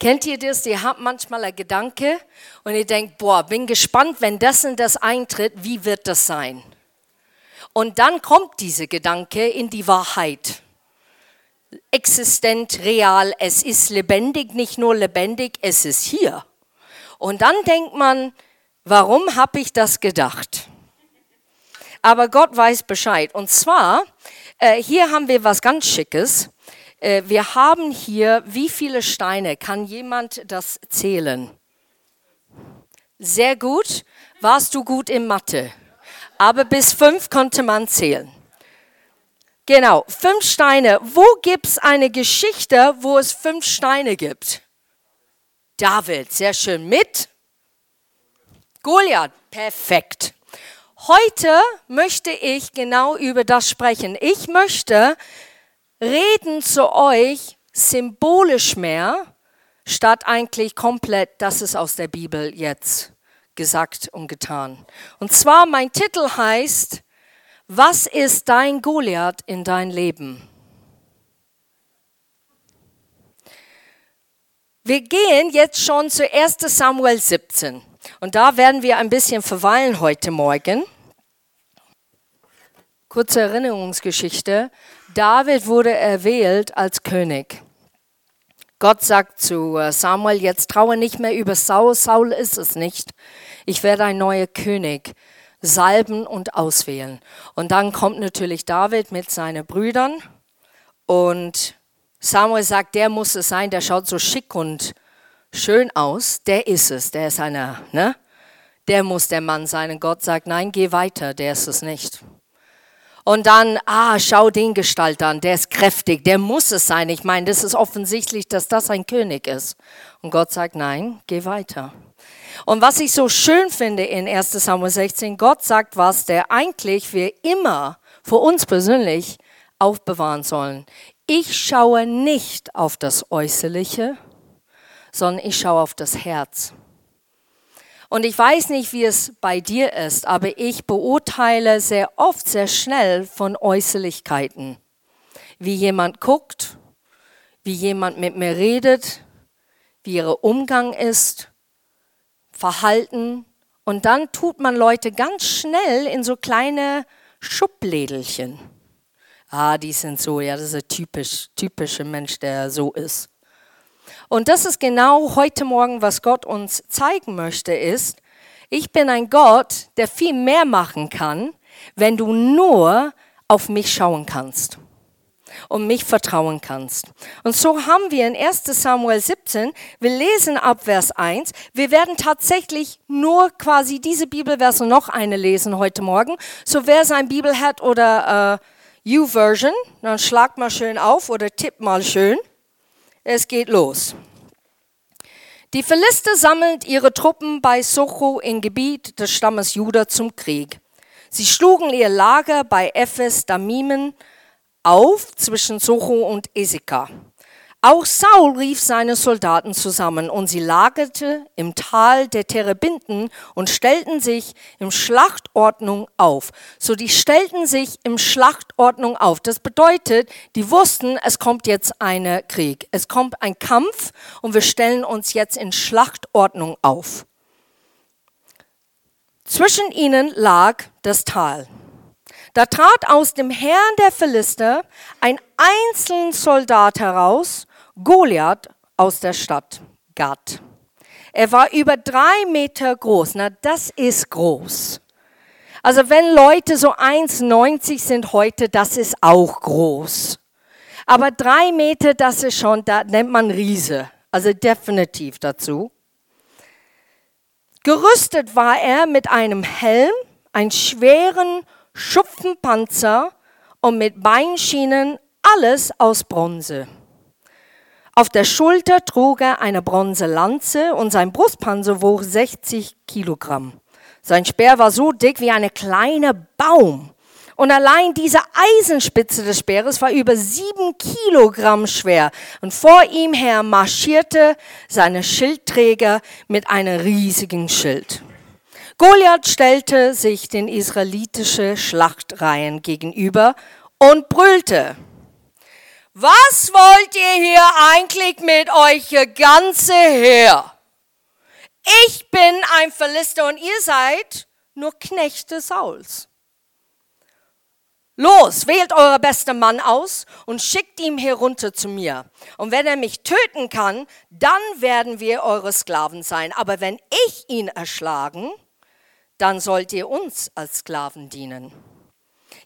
Kennt ihr das? Ihr habt manchmal einen Gedanke und ihr denkt, boah, bin gespannt, wenn das und das eintritt, wie wird das sein? Und dann kommt dieser Gedanke in die Wahrheit. Existent, real, es ist lebendig, nicht nur lebendig, es ist hier. Und dann denkt man, warum habe ich das gedacht? Aber Gott weiß Bescheid. Und zwar, äh, hier haben wir was ganz Schickes. Äh, wir haben hier, wie viele Steine? Kann jemand das zählen? Sehr gut. Warst du gut in Mathe? Aber bis fünf konnte man zählen. Genau, fünf Steine. Wo gibt es eine Geschichte, wo es fünf Steine gibt? David, sehr schön. Mit Goliath, perfekt. Heute möchte ich genau über das sprechen. Ich möchte reden zu euch symbolisch mehr, statt eigentlich komplett, das ist aus der Bibel jetzt gesagt und getan. Und zwar mein Titel heißt, was ist dein Goliath in dein Leben? Wir gehen jetzt schon zu 1 Samuel 17 und da werden wir ein bisschen verweilen heute Morgen. Kurze Erinnerungsgeschichte. David wurde erwählt als König. Gott sagt zu äh, Samuel, jetzt traue nicht mehr über Saul, Saul ist es nicht. Ich werde ein neuer König salben und auswählen. Und dann kommt natürlich David mit seinen Brüdern und Samuel sagt, der muss es sein, der schaut so schick und schön aus, der ist es, der ist einer, ne? Der muss der Mann sein. Und Gott sagt, nein, geh weiter, der ist es nicht. Und dann, ah, schau den Gestalt an, der ist kräftig, der muss es sein. Ich meine, das ist offensichtlich, dass das ein König ist. Und Gott sagt, nein, geh weiter. Und was ich so schön finde in 1 Samuel 16, Gott sagt was, der eigentlich wir immer für uns persönlich aufbewahren sollen. Ich schaue nicht auf das Äußerliche, sondern ich schaue auf das Herz. Und ich weiß nicht, wie es bei dir ist, aber ich beurteile sehr oft sehr schnell von Äußerlichkeiten. Wie jemand guckt, wie jemand mit mir redet, wie ihr Umgang ist, Verhalten. Und dann tut man Leute ganz schnell in so kleine Schublädelchen. Ah, die sind so, ja, das ist ein typisch, typischer Mensch, der so ist. Und das ist genau heute Morgen, was Gott uns zeigen möchte, ist, ich bin ein Gott, der viel mehr machen kann, wenn du nur auf mich schauen kannst und mich vertrauen kannst. Und so haben wir in 1 Samuel 17, wir lesen ab Vers 1, wir werden tatsächlich nur quasi diese Bibelverse noch eine lesen heute Morgen. So wer sein Bibel hat oder äh, U-Version, dann schlag mal schön auf oder tipp mal schön. Es geht los. Die Philister sammeln ihre Truppen bei Socho im Gebiet des Stammes Juda zum Krieg. Sie schlugen ihr Lager bei Ephes Damimen auf zwischen Socho und Eseka. Auch Saul rief seine Soldaten zusammen und sie lagerte im Tal der Terebinden und stellten sich im Schlachtordnung auf. So die stellten sich im Schlachtordnung auf. Das bedeutet, die wussten, es kommt jetzt ein Krieg. Es kommt ein Kampf und wir stellen uns jetzt in Schlachtordnung auf. Zwischen ihnen lag das Tal. Da trat aus dem Herrn der Philister ein einzelner Soldat heraus Goliath aus der Stadt Gad. Er war über drei Meter groß. Na, das ist groß. Also wenn Leute so 1,90 sind heute, das ist auch groß. Aber drei Meter, das ist schon, da nennt man Riese. Also definitiv dazu. Gerüstet war er mit einem Helm, einem schweren Schupfenpanzer und mit Beinschienen, alles aus Bronze. Auf der Schulter trug er eine Bronzelanze und sein Brustpanzer wog 60 Kilogramm. Sein Speer war so dick wie ein kleiner Baum. Und allein diese Eisenspitze des Speeres war über sieben Kilogramm schwer. Und vor ihm her marschierte seine Schildträger mit einem riesigen Schild. Goliath stellte sich den israelitischen Schlachtreihen gegenüber und brüllte. Was wollt ihr hier eigentlich mit euch ganze Heer? Ich bin ein Philister und ihr seid nur Knechte Sauls. Los, wählt euer bester Mann aus und schickt ihn herunter zu mir. Und wenn er mich töten kann, dann werden wir eure Sklaven sein. Aber wenn ich ihn erschlagen, dann sollt ihr uns als Sklaven dienen.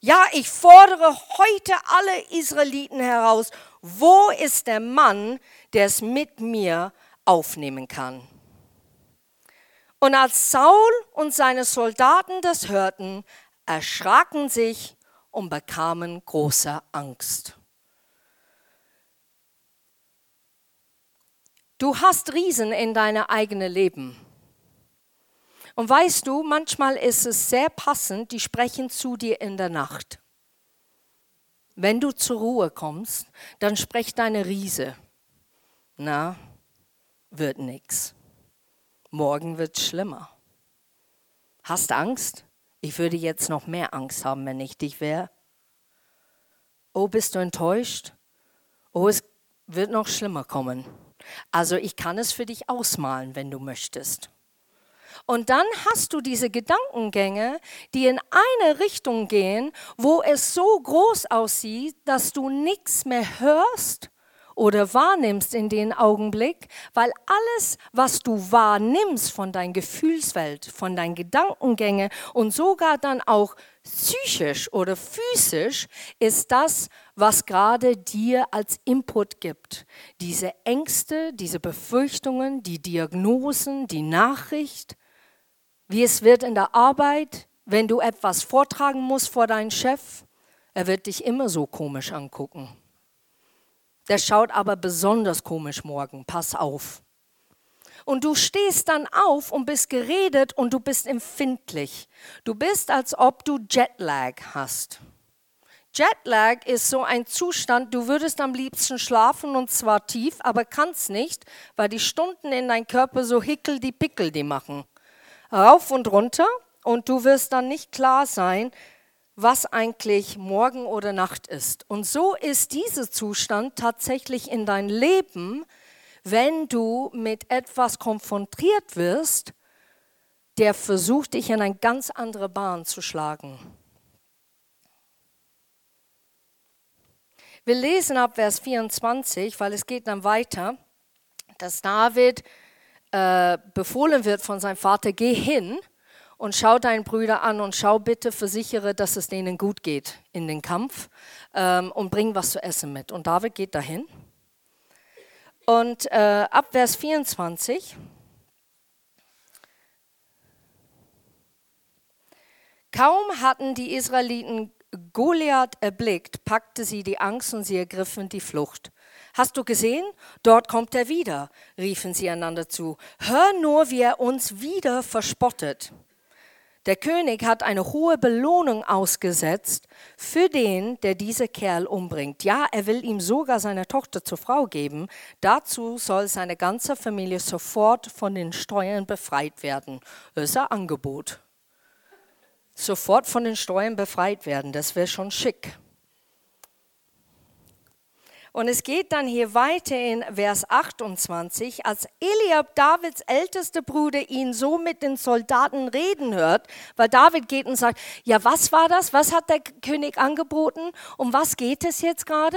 Ja, ich fordere heute alle Israeliten heraus, wo ist der Mann, der es mit mir aufnehmen kann? Und als Saul und seine Soldaten das hörten, erschraken sich und bekamen große Angst. Du hast Riesen in deinem eigenen Leben. Und weißt du, manchmal ist es sehr passend, die sprechen zu dir in der Nacht. Wenn du zur Ruhe kommst, dann spricht deine Riese. Na, wird nix. Morgen wird schlimmer. Hast Angst? Ich würde jetzt noch mehr Angst haben, wenn ich dich wäre. Oh, bist du enttäuscht? Oh, es wird noch schlimmer kommen. Also ich kann es für dich ausmalen, wenn du möchtest. Und dann hast du diese Gedankengänge, die in eine Richtung gehen, wo es so groß aussieht, dass du nichts mehr hörst oder wahrnimmst in den Augenblick, weil alles, was du wahrnimmst von deiner Gefühlswelt, von deinen Gedankengängen und sogar dann auch psychisch oder physisch, ist das, was gerade dir als Input gibt. Diese Ängste, diese Befürchtungen, die Diagnosen, die Nachricht, wie es wird in der Arbeit, wenn du etwas vortragen musst vor deinem Chef, er wird dich immer so komisch angucken. Der schaut aber besonders komisch morgen. Pass auf. Und du stehst dann auf und bist geredet und du bist empfindlich. Du bist, als ob du Jetlag hast. Jetlag ist so ein Zustand, du würdest am liebsten schlafen und zwar tief, aber kannst nicht, weil die Stunden in deinem Körper so hickel die pickel die machen. Rauf und runter und du wirst dann nicht klar sein, was eigentlich Morgen oder Nacht ist. Und so ist dieser Zustand tatsächlich in dein Leben, wenn du mit etwas konfrontiert wirst, der versucht, dich in eine ganz andere Bahn zu schlagen. Wir lesen ab Vers 24, weil es geht dann weiter, dass David äh, befohlen wird von seinem Vater, geh hin und schau deinen Brüder an und schau bitte, versichere, dass es denen gut geht in den Kampf ähm, und bring was zu essen mit. Und David geht dahin. Und äh, ab Vers 24. Kaum hatten die Israeliten Goliath erblickt, packte sie die Angst und sie ergriffen die Flucht. Hast du gesehen? Dort kommt er wieder, riefen sie einander zu. Hör nur, wie er uns wieder verspottet. Der König hat eine hohe Belohnung ausgesetzt für den, der diese Kerl umbringt. Ja, er will ihm sogar seine Tochter zur Frau geben. Dazu soll seine ganze Familie sofort von den Steuern befreit werden. Das ist ein Angebot. Sofort von den Steuern befreit werden, das wäre schon schick. Und es geht dann hier weiter in Vers 28, als Eliab, Davids ältester Bruder, ihn so mit den Soldaten reden hört, weil David geht und sagt, ja, was war das? Was hat der König angeboten? Um was geht es jetzt gerade?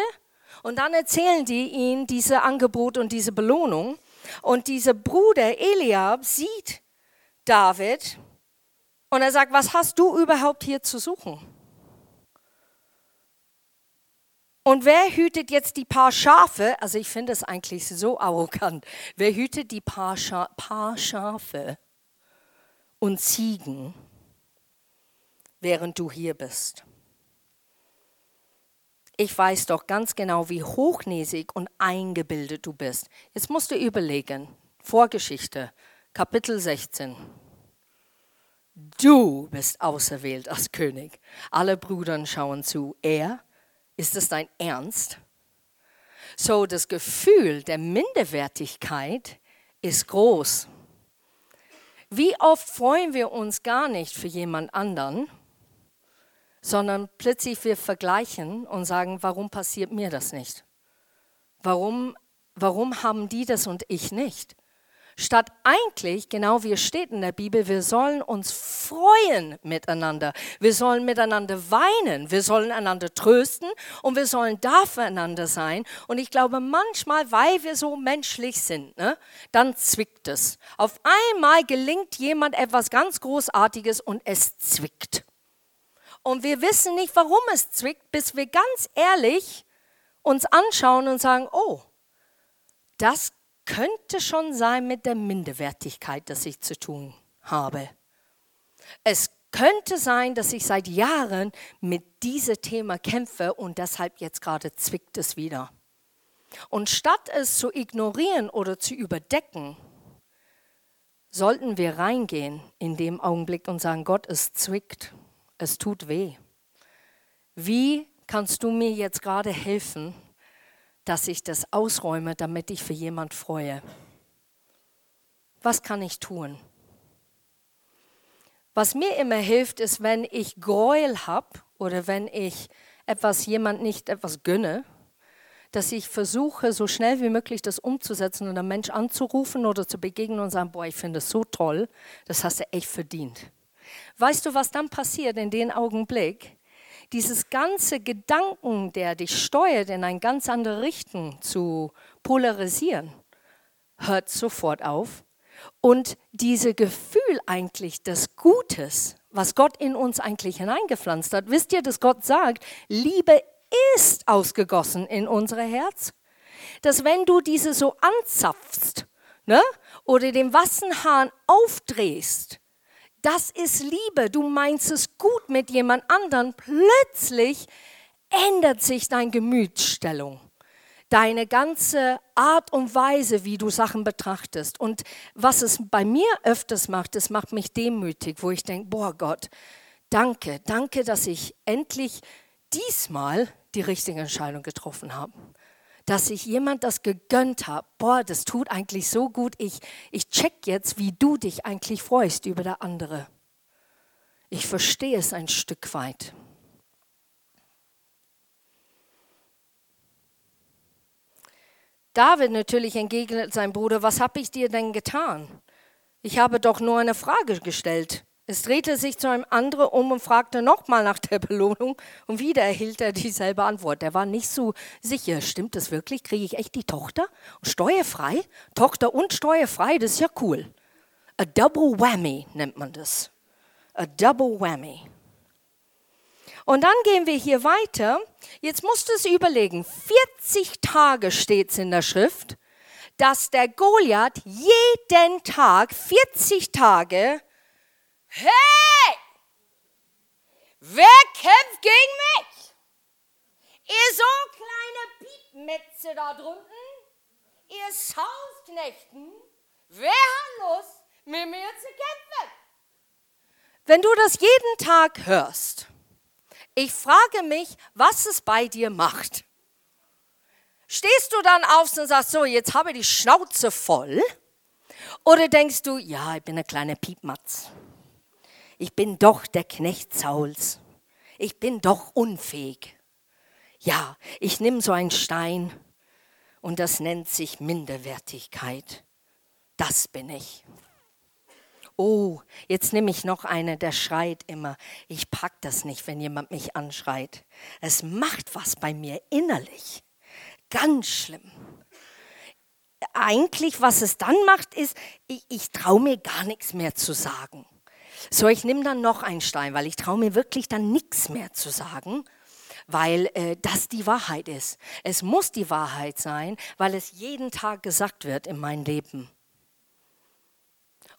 Und dann erzählen die ihm diese Angebot und diese Belohnung. Und dieser Bruder Eliab sieht David und er sagt, was hast du überhaupt hier zu suchen? Und wer hütet jetzt die paar Schafe? Also ich finde es eigentlich so arrogant. Wer hütet die paar, Scha paar Schafe und Ziegen, während du hier bist? Ich weiß doch ganz genau, wie hochnäsig und eingebildet du bist. Jetzt musst du überlegen. Vorgeschichte, Kapitel 16. Du bist auserwählt als König. Alle Brüder schauen zu. Er ist das dein Ernst? So, das Gefühl der Minderwertigkeit ist groß. Wie oft freuen wir uns gar nicht für jemand anderen, sondern plötzlich wir vergleichen und sagen, warum passiert mir das nicht? Warum, warum haben die das und ich nicht? Statt eigentlich, genau wie es steht in der Bibel, wir sollen uns freuen miteinander. Wir sollen miteinander weinen. Wir sollen einander trösten und wir sollen da füreinander sein. Und ich glaube, manchmal, weil wir so menschlich sind, ne, dann zwickt es. Auf einmal gelingt jemand etwas ganz Großartiges und es zwickt. Und wir wissen nicht, warum es zwickt, bis wir ganz ehrlich uns anschauen und sagen, oh, das könnte schon sein mit der Minderwertigkeit, dass ich zu tun habe. Es könnte sein, dass ich seit Jahren mit diesem Thema kämpfe und deshalb jetzt gerade zwickt es wieder. Und statt es zu ignorieren oder zu überdecken, sollten wir reingehen in dem Augenblick und sagen, Gott, es zwickt, es tut weh. Wie kannst du mir jetzt gerade helfen, dass ich das ausräume, damit ich für jemand freue. Was kann ich tun? Was mir immer hilft, ist, wenn ich Gräuel habe oder wenn ich etwas jemand nicht etwas gönne, dass ich versuche, so schnell wie möglich das umzusetzen und einen Mensch anzurufen oder zu begegnen und sagen, boah, ich finde das so toll, das hast du echt verdient. Weißt du, was dann passiert in dem Augenblick? Dieses ganze Gedanken, der dich steuert, in eine ganz andere Richtung zu polarisieren, hört sofort auf. Und dieses Gefühl eigentlich des Gutes, was Gott in uns eigentlich hineingepflanzt hat, wisst ihr, dass Gott sagt, Liebe ist ausgegossen in unser Herz? Dass wenn du diese so anzapfst ne, oder den Wassenhahn aufdrehst, das ist Liebe. Du meinst es gut mit jemand anderem. Plötzlich ändert sich deine Gemütsstellung, deine ganze Art und Weise, wie du Sachen betrachtest. Und was es bei mir öfters macht, es macht mich demütig, wo ich denke, boah Gott, danke, danke, dass ich endlich diesmal die richtige Entscheidung getroffen habe dass ich jemand das gegönnt habe. Boah, das tut eigentlich so gut. Ich, ich check jetzt, wie du dich eigentlich freust über der andere. Ich verstehe es ein Stück weit. David natürlich entgegnet seinem Bruder, was habe ich dir denn getan? Ich habe doch nur eine Frage gestellt. Es drehte sich zu einem anderen um und fragte nochmal nach der Belohnung und wieder erhielt er dieselbe Antwort. Er war nicht so sicher, stimmt das wirklich? Kriege ich echt die Tochter? Steuerfrei? Tochter und steuerfrei, das ist ja cool. A double whammy nennt man das. A double whammy. Und dann gehen wir hier weiter. Jetzt musst du es überlegen. 40 Tage steht es in der Schrift, dass der Goliath jeden Tag, 40 Tage, Hey! Wer kämpft gegen mich? Ihr so kleine Piepmetze da drunten, ihr Sausknechten, wer hat Lust, mit mir zu kämpfen? Wenn du das jeden Tag hörst, ich frage mich, was es bei dir macht. Stehst du dann auf und sagst, so, jetzt habe ich die Schnauze voll? Oder denkst du, ja, ich bin eine kleine Piepmatz ich bin doch der Knecht Sauls. Ich bin doch unfähig. Ja, ich nehme so einen Stein und das nennt sich Minderwertigkeit. Das bin ich. Oh, jetzt nehme ich noch eine, der schreit immer. Ich pack das nicht, wenn jemand mich anschreit. Es macht was bei mir innerlich. Ganz schlimm. Eigentlich, was es dann macht, ist, ich, ich traue mir gar nichts mehr zu sagen. So, ich nehme dann noch einen Stein, weil ich traue mir wirklich dann nichts mehr zu sagen, weil äh, das die Wahrheit ist. Es muss die Wahrheit sein, weil es jeden Tag gesagt wird in meinem Leben.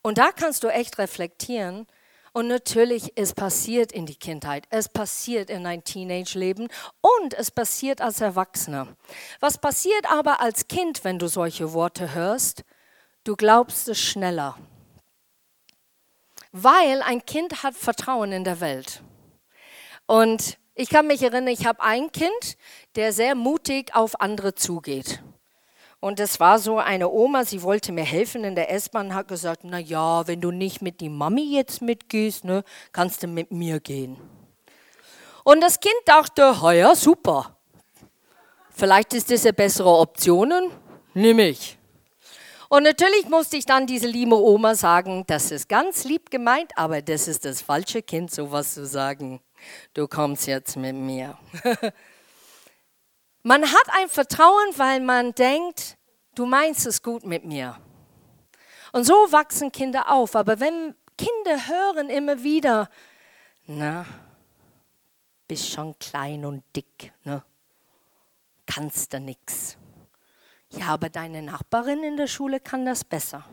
Und da kannst du echt reflektieren. Und natürlich, es passiert in die Kindheit, es passiert in dein Teenage-Leben und es passiert als Erwachsener. Was passiert aber als Kind, wenn du solche Worte hörst? Du glaubst es schneller weil ein Kind hat Vertrauen in der Welt. Und ich kann mich erinnern, ich habe ein Kind, der sehr mutig auf andere zugeht. Und es war so eine Oma, sie wollte mir helfen in der S-Bahn, hat gesagt, na ja, wenn du nicht mit die Mami jetzt mitgehst, ne, kannst du mit mir gehen. Und das Kind dachte, ja, super. Vielleicht ist das eine bessere Option, nimm ich. Und natürlich musste ich dann diese liebe Oma sagen, das ist ganz lieb gemeint, aber das ist das falsche Kind, sowas zu sagen. Du kommst jetzt mit mir. man hat ein Vertrauen, weil man denkt, du meinst es gut mit mir. Und so wachsen Kinder auf. Aber wenn Kinder hören immer wieder, na, bist schon klein und dick, ne? kannst du nichts. Ja, aber deine Nachbarin in der Schule kann das besser.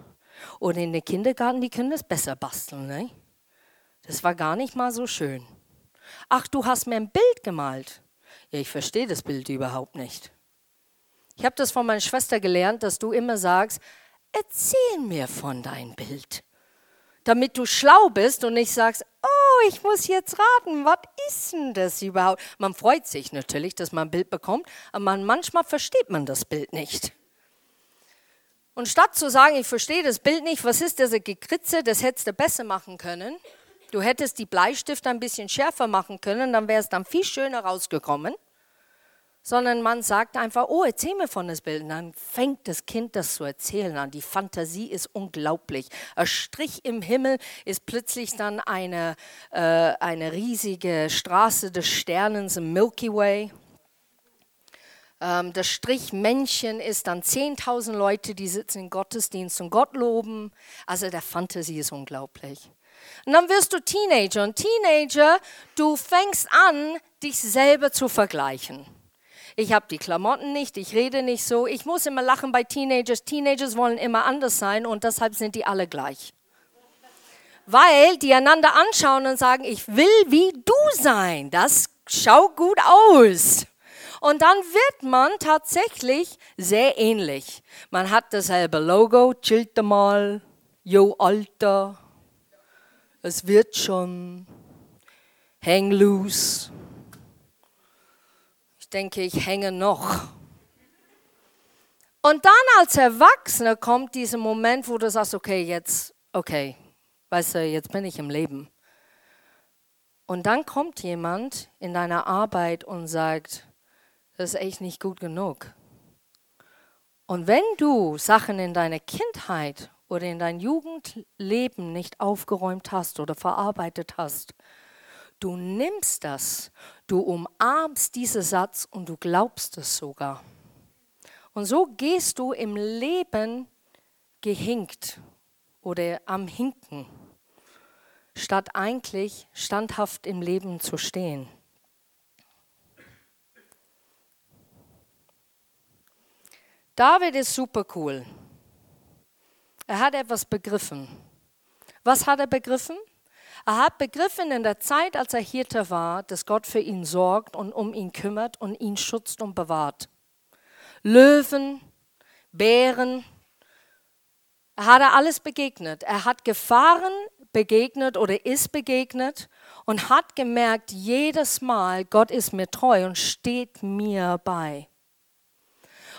Oder in der Kindergarten, die können das besser basteln. Ne? Das war gar nicht mal so schön. Ach, du hast mir ein Bild gemalt. Ja, ich verstehe das Bild überhaupt nicht. Ich habe das von meiner Schwester gelernt, dass du immer sagst, erzähl mir von deinem Bild. Damit du schlau bist und nicht sagst, oh, ich muss jetzt raten, was ist denn das überhaupt? Man freut sich natürlich, dass man ein Bild bekommt, aber man, manchmal versteht man das Bild nicht. Und statt zu sagen, ich verstehe das Bild nicht, was ist das Gekritze, das hättest du besser machen können. Du hättest die Bleistifte ein bisschen schärfer machen können, dann wäre es dann viel schöner rausgekommen sondern man sagt einfach, oh, erzähl mir von das Bild. Und dann fängt das Kind das zu erzählen an. Die Fantasie ist unglaublich. Ein Strich im Himmel ist plötzlich dann eine, äh, eine riesige Straße des Sternens im Milky Way. Ähm, das Strichmännchen ist dann 10.000 Leute, die sitzen im Gottesdienst und Gott loben. Also der Fantasie ist unglaublich. Und dann wirst du Teenager. Und Teenager, du fängst an, dich selber zu vergleichen ich habe die Klamotten nicht, ich rede nicht so. Ich muss immer lachen bei Teenagers. Teenagers wollen immer anders sein und deshalb sind die alle gleich. Weil die einander anschauen und sagen, ich will wie du sein. Das schaut gut aus. Und dann wird man tatsächlich sehr ähnlich. Man hat dasselbe Logo, chillt mal, yo Alter, es wird schon, hang loose denke ich, hänge noch. Und dann als Erwachsener kommt dieser Moment, wo du sagst, okay, jetzt, okay, weißt du, jetzt bin ich im Leben. Und dann kommt jemand in deiner Arbeit und sagt, das ist echt nicht gut genug. Und wenn du Sachen in deiner Kindheit oder in dein Jugendleben nicht aufgeräumt hast oder verarbeitet hast, Du nimmst das, du umarmst diesen Satz und du glaubst es sogar. Und so gehst du im Leben gehinkt oder am Hinken, statt eigentlich standhaft im Leben zu stehen. David ist super cool. Er hat etwas begriffen. Was hat er begriffen? Er hat begriffen in der Zeit, als er Hirte war, dass Gott für ihn sorgt und um ihn kümmert und ihn schützt und bewahrt. Löwen, Bären, er hat alles begegnet. Er hat Gefahren begegnet oder ist begegnet und hat gemerkt, jedes Mal, Gott ist mir treu und steht mir bei.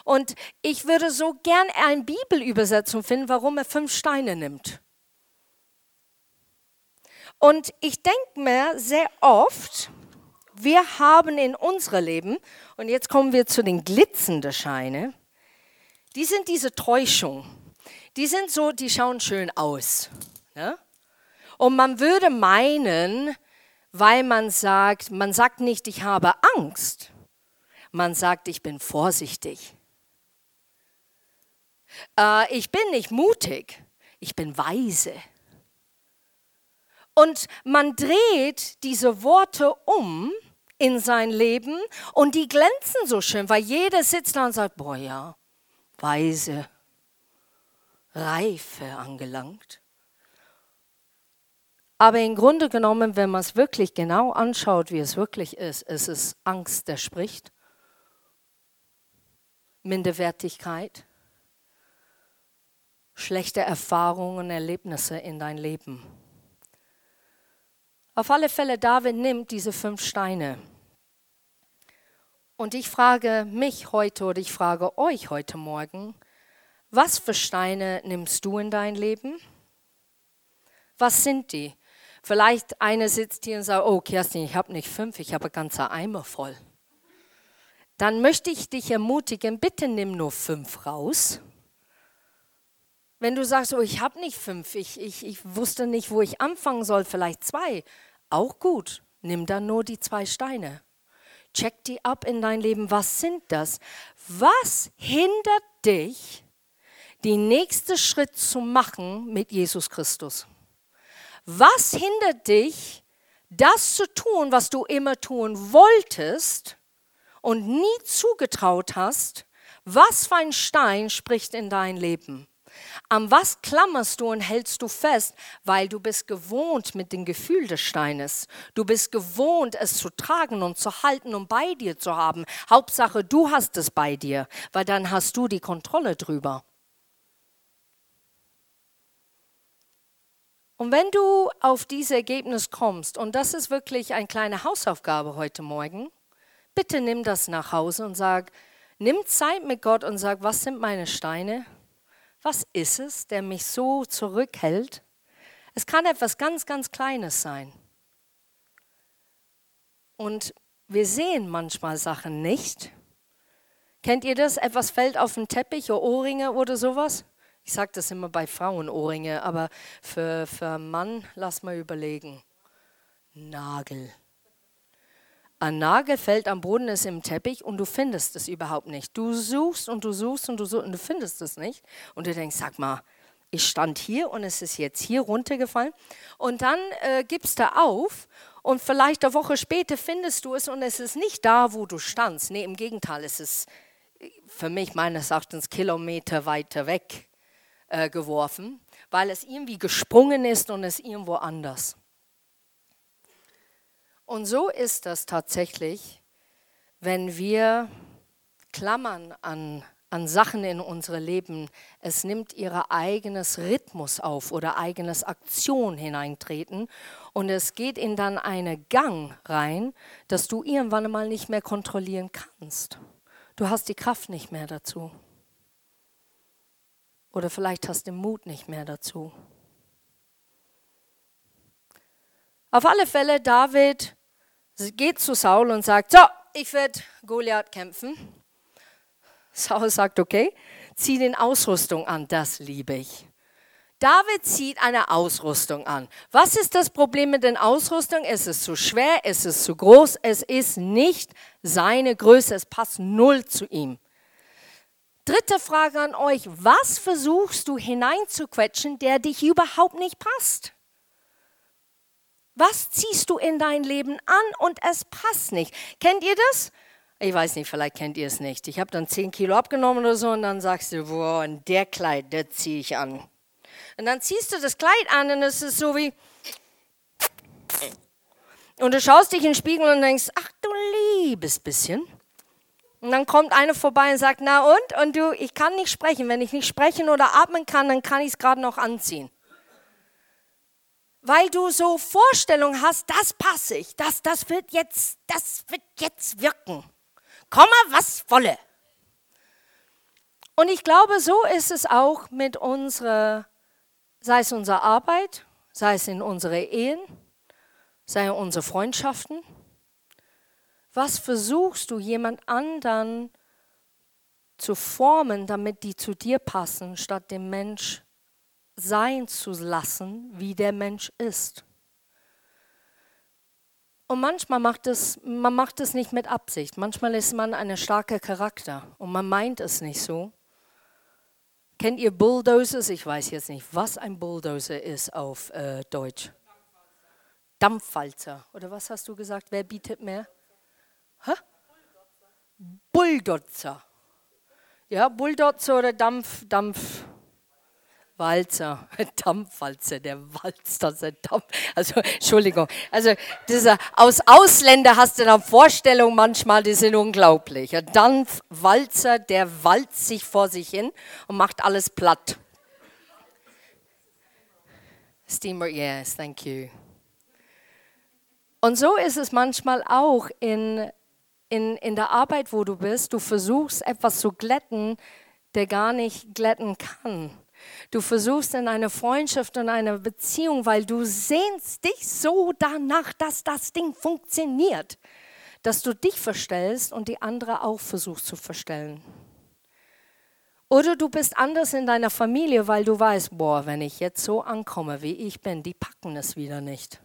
Und ich würde so gern eine Bibelübersetzung finden, warum er fünf Steine nimmt. Und ich denke mir sehr oft, wir haben in unserem Leben, und jetzt kommen wir zu den glitzernden Scheine, die sind diese Täuschung. Die sind so, die schauen schön aus. Ja? Und man würde meinen, weil man sagt, man sagt nicht, ich habe Angst, man sagt, ich bin vorsichtig. Äh, ich bin nicht mutig, ich bin weise. Und man dreht diese Worte um in sein Leben und die glänzen so schön, weil jeder sitzt da und sagt, boah ja, weise, reife angelangt. Aber im Grunde genommen, wenn man es wirklich genau anschaut, wie es wirklich ist, ist es Angst, der spricht, Minderwertigkeit, schlechte Erfahrungen, Erlebnisse in dein Leben. Auf alle Fälle, David nimmt diese fünf Steine. Und ich frage mich heute oder ich frage euch heute Morgen, was für Steine nimmst du in dein Leben? Was sind die? Vielleicht einer sitzt hier und sagt, oh Kerstin, ich habe nicht fünf, ich habe ganze Eimer voll. dann möchte ich dich ermutigen, bitte nimm nur fünf raus. Wenn du sagst, oh, ich habe nicht fünf, ich, ich, ich wusste nicht, wo ich anfangen soll, vielleicht zwei, auch gut. Nimm dann nur die zwei Steine. Check die ab in dein Leben. Was sind das? Was hindert dich, den nächsten Schritt zu machen mit Jesus Christus? Was hindert dich, das zu tun, was du immer tun wolltest und nie zugetraut hast? Was für ein Stein spricht in dein Leben? An was klammerst du und hältst du fest? Weil du bist gewohnt mit dem Gefühl des Steines. Du bist gewohnt, es zu tragen und zu halten und bei dir zu haben. Hauptsache, du hast es bei dir, weil dann hast du die Kontrolle drüber. Und wenn du auf dieses Ergebnis kommst, und das ist wirklich eine kleine Hausaufgabe heute Morgen, bitte nimm das nach Hause und sag, nimm Zeit mit Gott und sag, was sind meine Steine? Was ist es, der mich so zurückhält? Es kann etwas ganz, ganz Kleines sein. Und wir sehen manchmal Sachen nicht. Kennt ihr das? Etwas fällt auf den Teppich oder Ohrringe oder sowas? Ich sage das immer bei Frauen Ohrringe, aber für, für Mann lass mal überlegen. Nagel. Ein Nagel fällt am Boden, ist im Teppich und du findest es überhaupt nicht. Du suchst und du suchst und du suchst und du findest es nicht. Und du denkst, sag mal, ich stand hier und es ist jetzt hier runtergefallen. Und dann äh, gibst du auf und vielleicht eine Woche später findest du es und es ist nicht da, wo du standst. Nee, im Gegenteil, es ist für mich meines Erachtens Kilometer weiter weg äh, geworfen, weil es irgendwie gesprungen ist und es irgendwo anders. Und so ist das tatsächlich, wenn wir klammern an, an Sachen in unserem Leben. Es nimmt ihr eigenes Rhythmus auf oder eigenes Aktion hineintreten und es geht in dann einen Gang rein, dass du irgendwann mal nicht mehr kontrollieren kannst. Du hast die Kraft nicht mehr dazu. Oder vielleicht hast du den Mut nicht mehr dazu. Auf alle Fälle, David geht zu Saul und sagt, so, ich werde Goliath kämpfen. Saul sagt, okay, zieh den Ausrüstung an, das liebe ich. David zieht eine Ausrüstung an. Was ist das Problem mit der Ausrüstung? Es ist zu schwer, es ist zu groß, es ist nicht seine Größe, es passt null zu ihm. Dritte Frage an euch, was versuchst du hineinzuquetschen, der dich überhaupt nicht passt? Was ziehst du in dein Leben an und es passt nicht? Kennt ihr das? Ich weiß nicht, vielleicht kennt ihr es nicht. Ich habe dann 10 Kilo abgenommen oder so und dann sagst du, boah, und der Kleid, der ziehe ich an. Und dann ziehst du das Kleid an und es ist so wie... Und du schaust dich in den Spiegel und denkst, ach du liebes bisschen. Und dann kommt einer vorbei und sagt, na und? Und du, ich kann nicht sprechen. Wenn ich nicht sprechen oder atmen kann, dann kann ich es gerade noch anziehen weil du so Vorstellungen hast, das passe ich, das, das wird jetzt, das wird jetzt wirken. Komme, was wolle. Und ich glaube, so ist es auch mit unserer, sei es unsere Arbeit, sei es in unsere Ehen, sei es unsere Freundschaften. Was versuchst du jemand anderen zu formen, damit die zu dir passen, statt dem Mensch sein zu lassen, wie der Mensch ist. Und manchmal macht es, man macht es nicht mit Absicht. Manchmal ist man ein starker Charakter und man meint es nicht so. Kennt ihr Bulldozers? Ich weiß jetzt nicht, was ein Bulldozer ist auf äh, Deutsch. Dampfwalzer. Oder was hast du gesagt? Wer bietet mehr? Hä? Bulldozer. Ja, Bulldozer oder Dampf, Dampf. Walzer, Dampfwalzer, der walzt aus der Dampf. Also, Entschuldigung. Also, dieser, aus Ausländer hast du da Vorstellungen manchmal, die sind unglaublich. Ein Dampfwalzer, der walzt sich vor sich hin und macht alles platt. Steamer, yes, thank you. Und so ist es manchmal auch in, in, in der Arbeit, wo du bist. Du versuchst etwas zu glätten, der gar nicht glätten kann. Du versuchst in einer Freundschaft und einer Beziehung, weil du sehnst dich so danach, dass das Ding funktioniert, dass du dich verstellst und die andere auch versuchst zu verstellen. Oder du bist anders in deiner Familie, weil du weißt, boah, wenn ich jetzt so ankomme, wie ich bin, die packen es wieder nicht.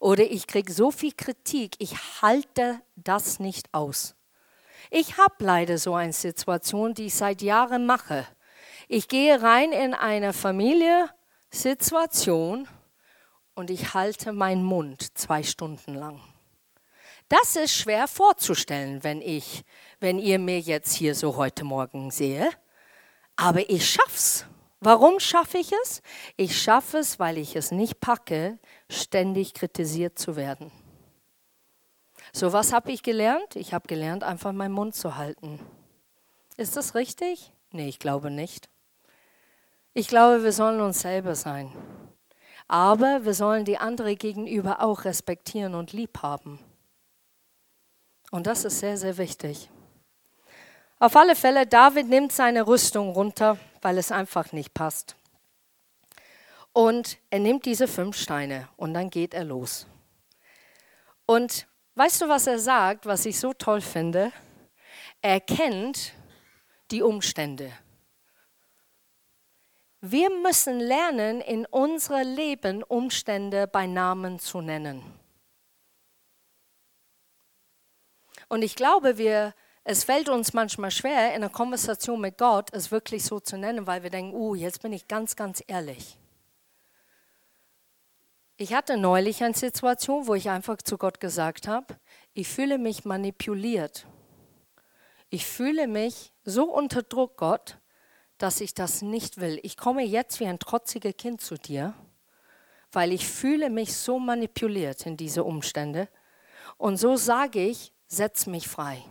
Oder ich kriege so viel Kritik, ich halte das nicht aus. Ich habe leider so eine Situation, die ich seit Jahren mache. Ich gehe rein in eine Familie-Situation und ich halte meinen Mund zwei Stunden lang. Das ist schwer vorzustellen, wenn ich, wenn ihr mir jetzt hier so heute Morgen sehe. Aber ich schaff's. Warum schaffe ich es? Ich schaffe es, weil ich es nicht packe, ständig kritisiert zu werden. So was habe ich gelernt? Ich habe gelernt, einfach meinen Mund zu halten. Ist das richtig? Nee, ich glaube nicht. Ich glaube, wir sollen uns selber sein. Aber wir sollen die andere gegenüber auch respektieren und lieb haben. Und das ist sehr, sehr wichtig. Auf alle Fälle, David nimmt seine Rüstung runter, weil es einfach nicht passt. Und er nimmt diese fünf Steine und dann geht er los. Und weißt du, was er sagt, was ich so toll finde? Er kennt die Umstände. Wir müssen lernen, in unserem Leben Umstände bei Namen zu nennen. Und ich glaube, wir es fällt uns manchmal schwer, in einer Konversation mit Gott es wirklich so zu nennen, weil wir denken, uh, jetzt bin ich ganz, ganz ehrlich. Ich hatte neulich eine Situation, wo ich einfach zu Gott gesagt habe, ich fühle mich manipuliert. Ich fühle mich so unter Druck, Gott, dass ich das nicht will. Ich komme jetzt wie ein trotziger Kind zu dir, weil ich fühle mich so manipuliert in diese Umstände. Und so sage ich, setz mich frei.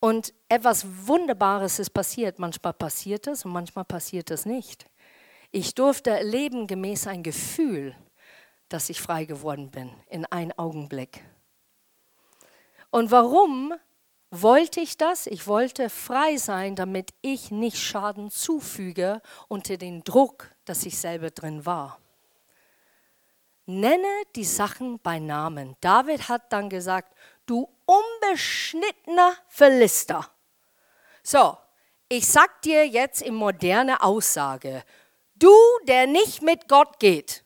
Und etwas Wunderbares ist passiert. Manchmal passiert es und manchmal passiert es nicht. Ich durfte erleben gemäß ein Gefühl, dass ich frei geworden bin in einem Augenblick. Und warum wollte ich das? Ich wollte frei sein, damit ich nicht Schaden zufüge unter den Druck, dass ich selber drin war. Nenne die Sachen bei Namen. David hat dann gesagt, du unbeschnittener Philister. So, ich sag dir jetzt in moderne Aussage, du, der nicht mit Gott geht,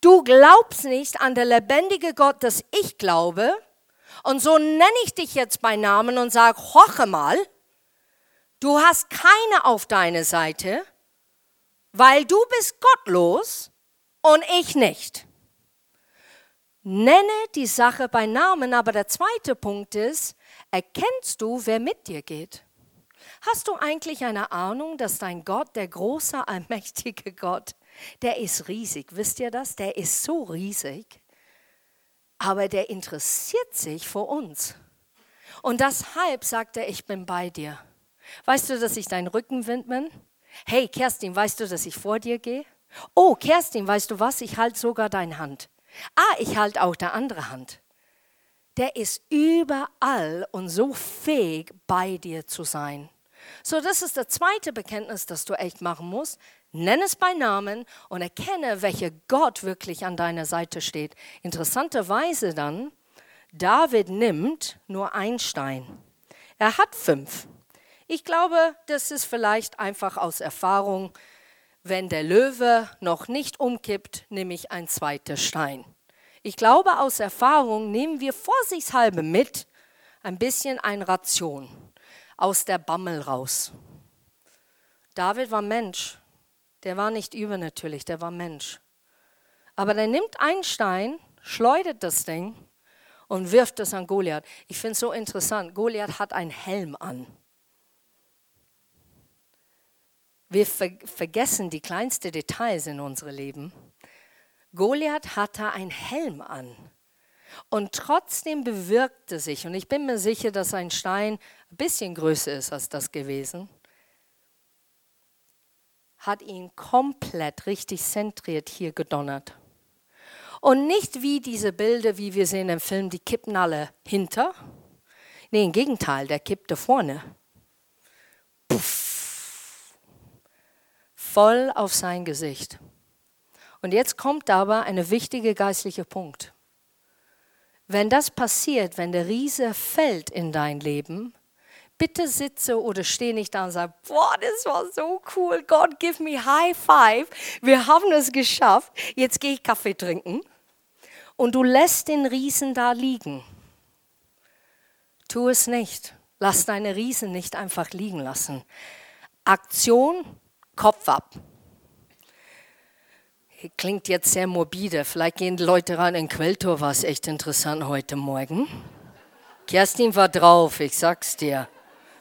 du glaubst nicht an der lebendige Gott, das ich glaube, und so nenne ich dich jetzt bei Namen und sage, hoche mal, du hast keine auf deine Seite, weil du bist gottlos und ich nicht. Nenne die Sache bei Namen, aber der zweite Punkt ist, erkennst du, wer mit dir geht? Hast du eigentlich eine Ahnung, dass dein Gott, der große, allmächtige Gott, der ist riesig, wisst ihr das? Der ist so riesig, aber der interessiert sich für uns. Und deshalb sagt er, ich bin bei dir. Weißt du, dass ich dein Rückenwind bin? Hey, Kerstin, weißt du, dass ich vor dir gehe? Oh, Kerstin, weißt du was? Ich halte sogar deine Hand. Ah, ich halte auch der andere Hand. Der ist überall und so fähig, bei dir zu sein. So, das ist das zweite Bekenntnis, das du echt machen musst. Nenn es bei Namen und erkenne, welcher Gott wirklich an deiner Seite steht. Interessanterweise dann, David nimmt nur ein Stein. Er hat fünf. Ich glaube, das ist vielleicht einfach aus Erfahrung wenn der Löwe noch nicht umkippt, nehme ich ein zweiter Stein. Ich glaube, aus Erfahrung nehmen wir vorsichtshalber mit ein bisschen eine Ration aus der Bammel raus. David war Mensch. Der war nicht übernatürlich, der war Mensch. Aber der nimmt einen Stein, schleudert das Ding und wirft es an Goliath. Ich finde es so interessant. Goliath hat einen Helm an. Wir ver vergessen die kleinsten Details in unserem Leben. Goliath hatte einen Helm an. Und trotzdem bewirkte sich, und ich bin mir sicher, dass ein Stein ein bisschen größer ist als das gewesen, hat ihn komplett richtig zentriert hier gedonnert. Und nicht wie diese Bilder, wie wir sehen im Film, die kippen alle hinter. Nee, im Gegenteil, der kippte vorne. Puff voll auf sein Gesicht. Und jetzt kommt aber ein wichtiger geistlicher Punkt. Wenn das passiert, wenn der Riese fällt in dein Leben, bitte sitze oder stehe nicht da und sage, boah, das war so cool, God give me high five, wir haben es geschafft, jetzt gehe ich Kaffee trinken. Und du lässt den Riesen da liegen. Tu es nicht. Lass deine Riesen nicht einfach liegen lassen. Aktion, Kopf ab. Klingt jetzt sehr morbide. Vielleicht gehen die Leute rein. In Quelltor war es echt interessant heute Morgen. Kerstin war drauf, ich sag's dir.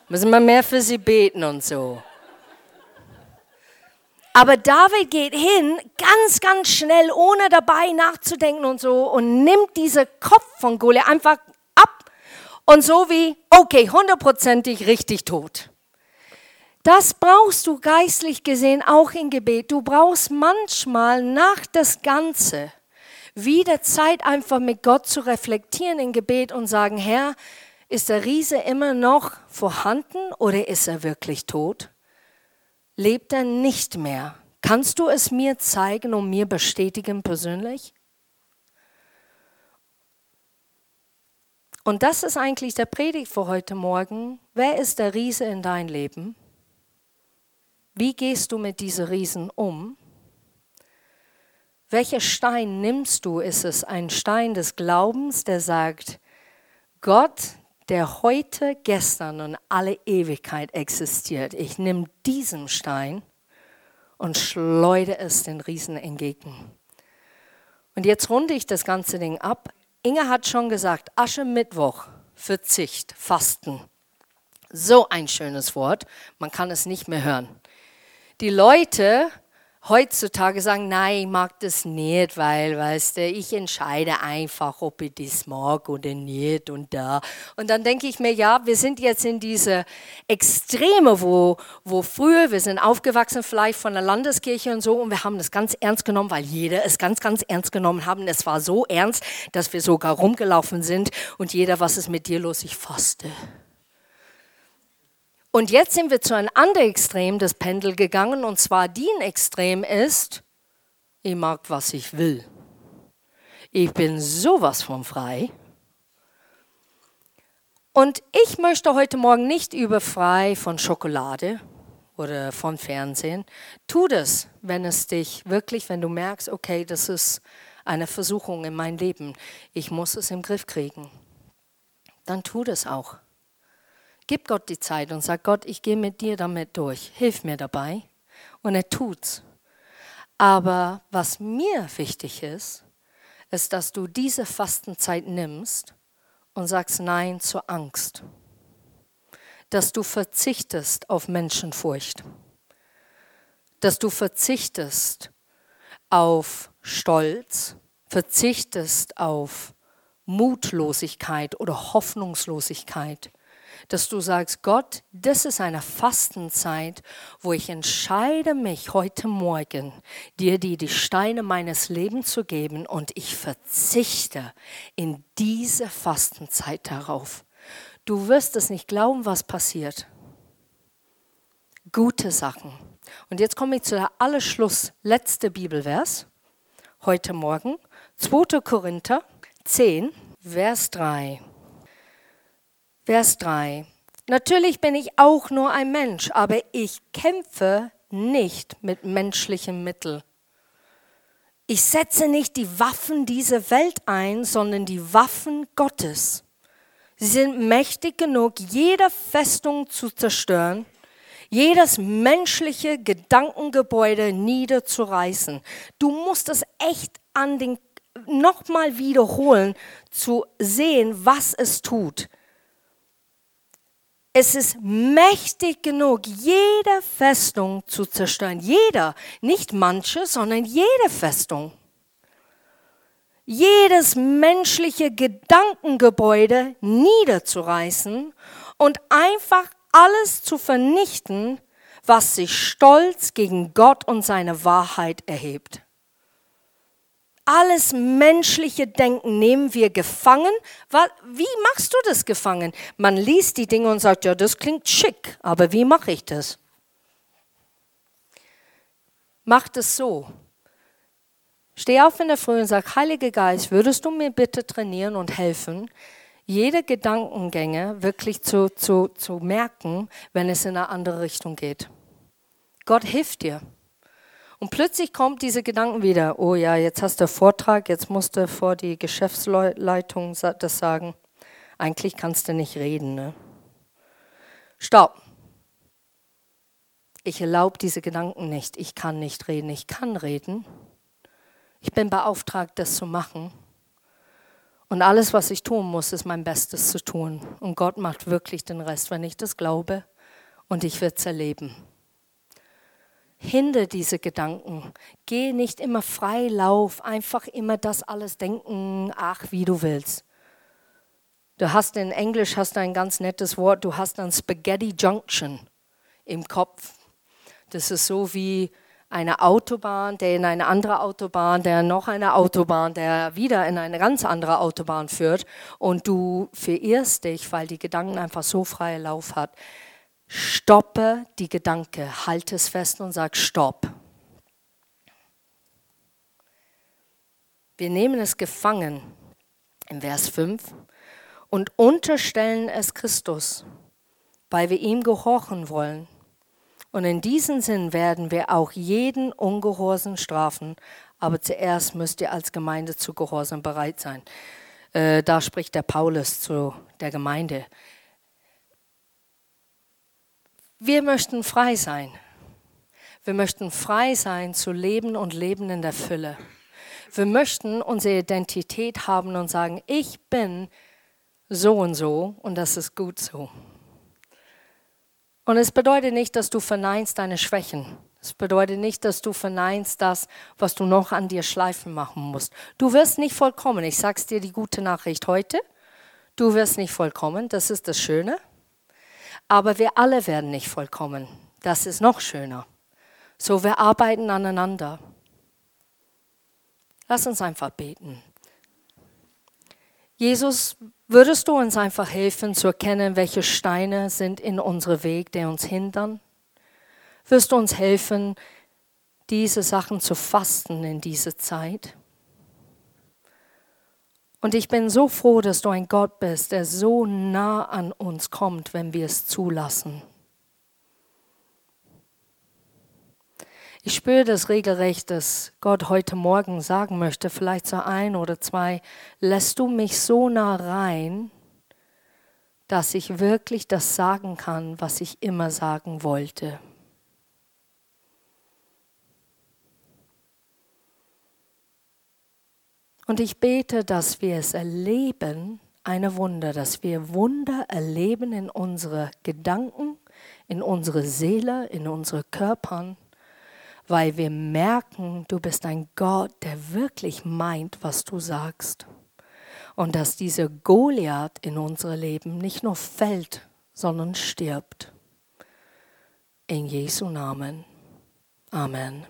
Müssen wir mehr für sie beten und so. Aber David geht hin, ganz, ganz schnell, ohne dabei nachzudenken und so, und nimmt diesen Kopf von Goliath einfach ab und so wie, okay, hundertprozentig richtig tot. Das brauchst du geistlich gesehen auch im Gebet. Du brauchst manchmal nach das Ganze wieder Zeit einfach mit Gott zu reflektieren im Gebet und sagen, Herr, ist der Riese immer noch vorhanden oder ist er wirklich tot? Lebt er nicht mehr? Kannst du es mir zeigen und mir bestätigen persönlich? Und das ist eigentlich der Predigt für heute Morgen. Wer ist der Riese in dein Leben? Wie gehst du mit diesen Riesen um? Welcher Stein nimmst du? Ist es ein Stein des Glaubens, der sagt, Gott, der heute, gestern und alle Ewigkeit existiert, ich nehme diesen Stein und schleudere es den Riesen entgegen. Und jetzt runde ich das ganze Ding ab. Inge hat schon gesagt, Asche-Mittwoch, Verzicht, Fasten. So ein schönes Wort, man kann es nicht mehr hören die Leute heutzutage sagen, nein, ich mag das nicht, weil, weißt du, ich entscheide einfach, ob ich das mag oder nicht und da. Und dann denke ich mir, ja, wir sind jetzt in diese Extreme, wo, wo früher, wir sind aufgewachsen vielleicht von der Landeskirche und so und wir haben das ganz ernst genommen, weil jeder es ganz, ganz ernst genommen haben. Es war so ernst, dass wir sogar rumgelaufen sind und jeder, was ist mit dir los? Ich faste. Und jetzt sind wir zu einem anderen Extrem des Pendel gegangen, und zwar die Extrem ist, ich mag, was ich will. Ich bin sowas von frei. Und ich möchte heute Morgen nicht über frei von Schokolade oder von Fernsehen. Tu das, wenn es dich wirklich, wenn du merkst, okay, das ist eine Versuchung in meinem Leben. Ich muss es im Griff kriegen. Dann tu das auch. Gib Gott die Zeit und sag Gott, ich gehe mit dir damit durch. Hilf mir dabei. Und er tut's. Aber was mir wichtig ist, ist, dass du diese Fastenzeit nimmst und sagst Nein zur Angst. Dass du verzichtest auf Menschenfurcht. Dass du verzichtest auf Stolz, verzichtest auf Mutlosigkeit oder Hoffnungslosigkeit dass du sagst, Gott, das ist eine Fastenzeit, wo ich entscheide mich heute Morgen, dir die, die Steine meines Lebens zu geben und ich verzichte in diese Fastenzeit darauf. Du wirst es nicht glauben, was passiert. Gute Sachen. Und jetzt komme ich zu der Allerschluss, letzte Bibelvers, heute Morgen, 2. Korinther 10, Vers 3. Vers 3. Natürlich bin ich auch nur ein Mensch, aber ich kämpfe nicht mit menschlichen Mitteln. Ich setze nicht die Waffen dieser Welt ein, sondern die Waffen Gottes. Sie sind mächtig genug, jede Festung zu zerstören, jedes menschliche Gedankengebäude niederzureißen. Du musst es echt an den nochmal wiederholen, zu sehen, was es tut. Es ist mächtig genug, jede Festung zu zerstören. Jeder, nicht manche, sondern jede Festung. Jedes menschliche Gedankengebäude niederzureißen und einfach alles zu vernichten, was sich stolz gegen Gott und seine Wahrheit erhebt. Alles menschliche Denken nehmen wir gefangen. Wie machst du das gefangen? Man liest die Dinge und sagt, ja, das klingt schick, aber wie mache ich das? Mach es so. Steh auf in der Früh und sag, Heiliger Geist, würdest du mir bitte trainieren und helfen, jede Gedankengänge wirklich zu, zu, zu merken, wenn es in eine andere Richtung geht. Gott hilft dir. Und plötzlich kommt diese Gedanken wieder, oh ja, jetzt hast du Vortrag, jetzt musst du vor die Geschäftsleitung das sagen. Eigentlich kannst du nicht reden. Ne? Stopp. Ich erlaube diese Gedanken nicht. Ich kann nicht reden. Ich kann reden. Ich bin beauftragt, das zu machen. Und alles, was ich tun muss, ist mein Bestes zu tun. Und Gott macht wirklich den Rest, wenn ich das glaube. Und ich werde es erleben. Hinder diese Gedanken. Geh nicht immer frei Lauf, einfach immer das alles denken, ach, wie du willst. Du hast in Englisch hast ein ganz nettes Wort, du hast ein Spaghetti Junction im Kopf. Das ist so wie eine Autobahn, der in eine andere Autobahn, der noch eine Autobahn, der wieder in eine ganz andere Autobahn führt und du verirrst dich, weil die Gedanken einfach so freien Lauf hat. Stoppe die Gedanke, halte es fest und sag Stopp. Wir nehmen es gefangen im Vers 5 und unterstellen es Christus, weil wir ihm gehorchen wollen. Und in diesem Sinn werden wir auch jeden Ungehorsam strafen, aber zuerst müsst ihr als Gemeinde zu Gehorsam bereit sein. Äh, da spricht der Paulus zu der Gemeinde. Wir möchten frei sein. Wir möchten frei sein zu leben und leben in der Fülle. Wir möchten unsere Identität haben und sagen, ich bin so und so und das ist gut so. Und es bedeutet nicht, dass du verneinst deine Schwächen. Es bedeutet nicht, dass du verneinst das, was du noch an dir schleifen machen musst. Du wirst nicht vollkommen. Ich sag's dir die gute Nachricht heute. Du wirst nicht vollkommen. Das ist das Schöne. Aber wir alle werden nicht vollkommen. Das ist noch schöner. So, wir arbeiten aneinander. Lass uns einfach beten. Jesus, würdest du uns einfach helfen zu erkennen, welche Steine sind in unserem Weg, die uns hindern? Wirst du uns helfen, diese Sachen zu fasten in dieser Zeit? Und ich bin so froh, dass du ein Gott bist, der so nah an uns kommt, wenn wir es zulassen. Ich spüre das regelrecht, dass Gott heute Morgen sagen möchte, vielleicht so ein oder zwei, lässt du mich so nah rein, dass ich wirklich das sagen kann, was ich immer sagen wollte. Und ich bete, dass wir es erleben, eine Wunder, dass wir Wunder erleben in unsere Gedanken, in unsere Seele, in unsere Körpern weil wir merken, du bist ein Gott, der wirklich meint, was du sagst. Und dass dieser Goliath in unserem Leben nicht nur fällt, sondern stirbt. In Jesu Namen. Amen.